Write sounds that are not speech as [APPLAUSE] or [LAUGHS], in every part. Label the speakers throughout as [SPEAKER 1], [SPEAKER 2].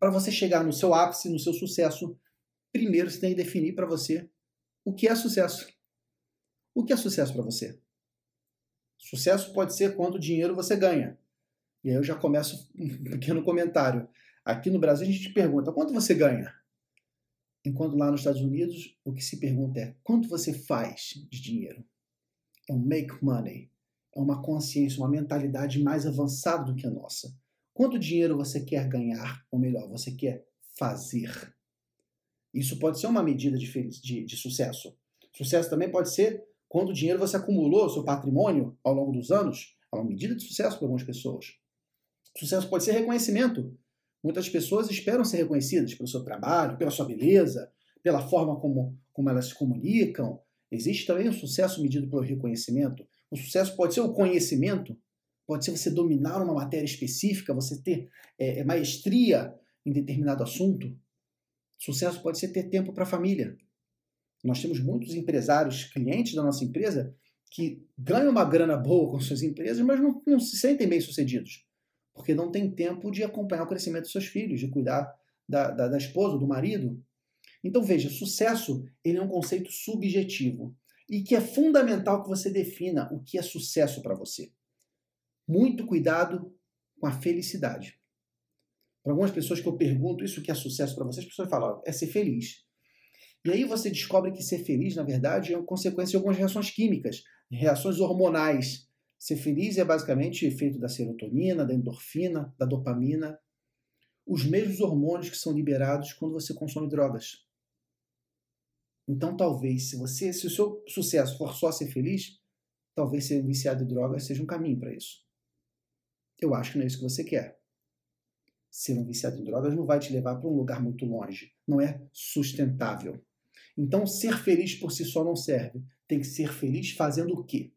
[SPEAKER 1] para você chegar no seu ápice, no seu sucesso, primeiro você tem que definir para você o que é sucesso. O que é sucesso para você? Sucesso pode ser quanto dinheiro você ganha. E aí eu já começo [LAUGHS] um pequeno comentário. Aqui no Brasil a gente pergunta quanto você ganha? Enquanto lá nos Estados Unidos o que se pergunta é quanto você faz de dinheiro? É um make money. É uma consciência, uma mentalidade mais avançada do que a nossa. Quanto dinheiro você quer ganhar? Ou melhor, você quer fazer? Isso pode ser uma medida de, de, de sucesso. Sucesso também pode ser quanto dinheiro você acumulou, seu patrimônio, ao longo dos anos. É uma medida de sucesso para algumas pessoas. Sucesso pode ser reconhecimento. Muitas pessoas esperam ser reconhecidas pelo seu trabalho, pela sua beleza, pela forma como, como elas se comunicam. Existe também o um sucesso medido pelo reconhecimento. O sucesso pode ser o conhecimento, pode ser você dominar uma matéria específica, você ter é, maestria em determinado assunto. Sucesso pode ser ter tempo para a família. Nós temos muitos empresários, clientes da nossa empresa, que ganham uma grana boa com suas empresas, mas não, não se sentem bem sucedidos, porque não tem tempo de acompanhar o crescimento dos seus filhos, de cuidar da, da, da esposa, do marido. Então veja, sucesso ele é um conceito subjetivo e que é fundamental que você defina o que é sucesso para você. Muito cuidado com a felicidade. Para algumas pessoas que eu pergunto isso que é sucesso para vocês, as pessoas falam, é ser feliz. E aí você descobre que ser feliz, na verdade, é uma consequência de algumas reações químicas, reações hormonais. Ser feliz é basicamente efeito da serotonina, da endorfina, da dopamina, os mesmos hormônios que são liberados quando você consome drogas. Então, talvez, se você, se o seu sucesso for só ser feliz, talvez ser viciado em drogas seja um caminho para isso. Eu acho que não é isso que você quer. Ser um viciado em drogas não vai te levar para um lugar muito longe. Não é sustentável. Então, ser feliz por si só não serve. Tem que ser feliz fazendo o quê?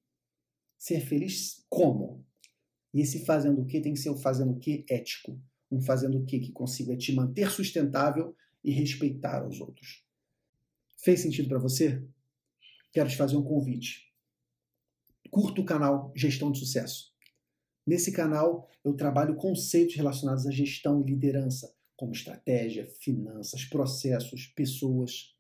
[SPEAKER 1] Ser feliz como? E esse fazendo o quê tem que ser o fazendo o quê ético. Um fazendo o quê que consiga te manter sustentável e respeitar os outros. Fez sentido para você? Quero te fazer um convite. Curta o canal Gestão de Sucesso. Nesse canal eu trabalho conceitos relacionados à gestão e liderança, como estratégia, finanças, processos, pessoas.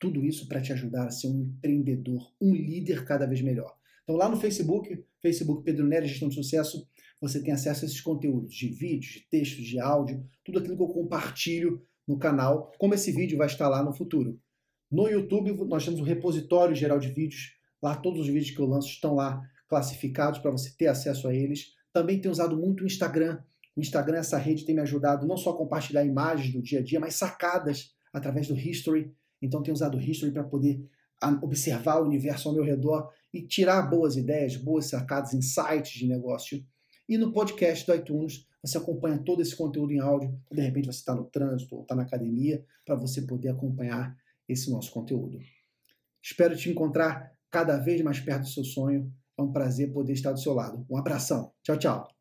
[SPEAKER 1] Tudo isso para te ajudar a ser um empreendedor, um líder cada vez melhor. Então, lá no Facebook, Facebook Pedro Nery Gestão de Sucesso, você tem acesso a esses conteúdos de vídeos, de textos, de áudio, tudo aquilo que eu compartilho no canal, como esse vídeo vai estar lá no futuro. No YouTube, nós temos um repositório geral de vídeos. Lá, todos os vídeos que eu lanço estão lá classificados para você ter acesso a eles. Também tenho usado muito o Instagram. O Instagram, essa rede, tem me ajudado não só a compartilhar imagens do dia a dia, mas sacadas através do History. Então tenho usado o History para poder observar o universo ao meu redor e tirar boas ideias, boas sacadas, insights de negócio. E no podcast do iTunes você acompanha todo esse conteúdo em áudio. De repente você está no trânsito ou está na academia para você poder acompanhar esse nosso conteúdo. Espero te encontrar cada vez mais perto do seu sonho. É um prazer poder estar do seu lado. Um abração. Tchau, tchau.